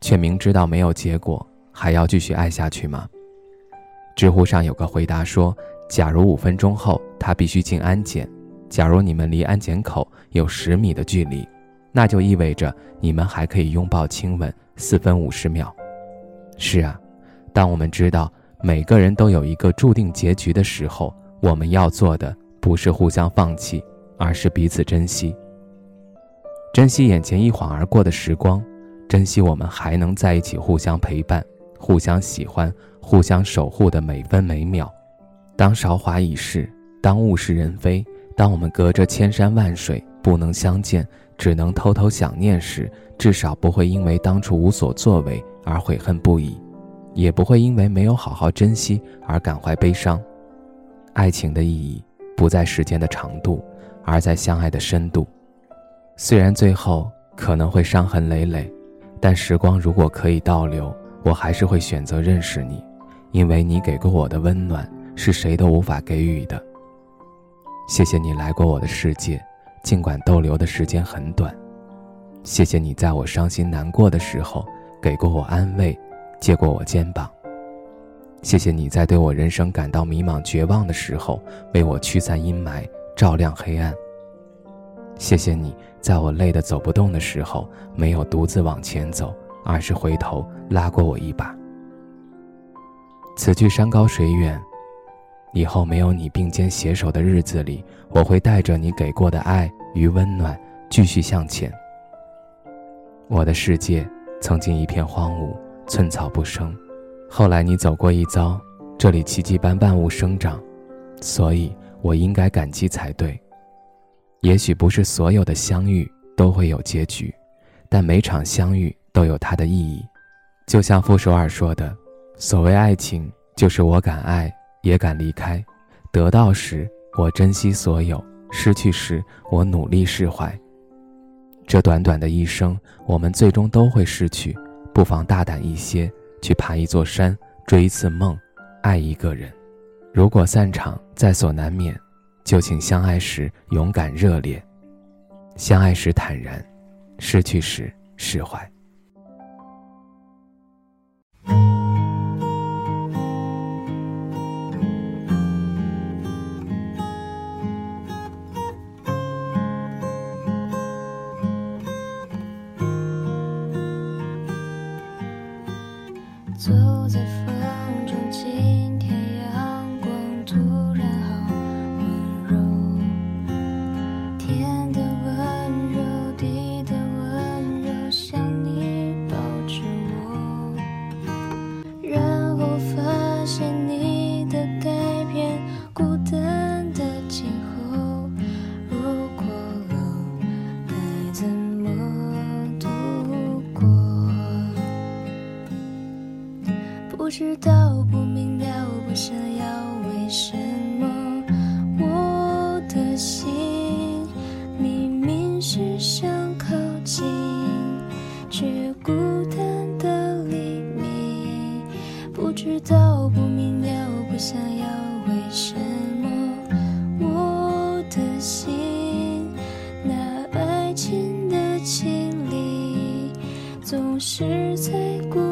却明知道没有结果，还要继续爱下去吗？知乎上有个回答说：“假如五分钟后他必须进安检，假如你们离安检口有十米的距离，那就意味着你们还可以拥抱亲吻四分五十秒。”是啊，当我们知道每个人都有一个注定结局的时候，我们要做的不是互相放弃，而是彼此珍惜，珍惜眼前一晃而过的时光。珍惜我们还能在一起，互相陪伴、互相喜欢、互相守护的每分每秒。当韶华已逝，当物是人非，当我们隔着千山万水不能相见，只能偷偷想念时，至少不会因为当初无所作为而悔恨不已，也不会因为没有好好珍惜而感怀悲伤。爱情的意义不在时间的长度，而在相爱的深度。虽然最后可能会伤痕累累。但时光如果可以倒流，我还是会选择认识你，因为你给过我的温暖是谁都无法给予的。谢谢你来过我的世界，尽管逗留的时间很短。谢谢你在我伤心难过的时候给过我安慰，借过我肩膀。谢谢你在对我人生感到迷茫绝望的时候为我驱散阴霾，照亮黑暗。谢谢你，在我累得走不动的时候，没有独自往前走，而是回头拉过我一把。此去山高水远，以后没有你并肩携手的日子里，我会带着你给过的爱与温暖，继续向前。我的世界曾经一片荒芜，寸草不生，后来你走过一遭，这里奇迹般万物生长，所以我应该感激才对。也许不是所有的相遇都会有结局，但每场相遇都有它的意义。就像傅首尔说的：“所谓爱情，就是我敢爱，也敢离开。得到时，我珍惜所有；失去时，我努力释怀。”这短短的一生，我们最终都会失去，不妨大胆一些，去爬一座山，追一次梦，爱一个人。如果散场在所难免。就请相爱时勇敢热烈，相爱时坦然，失去时释怀。不知道，不明了，不想要，为什么我的心明明是想靠近，却孤单的黎明。不知道，不明了，不想要，为什么我的心那爱情的绮丽总是在孤。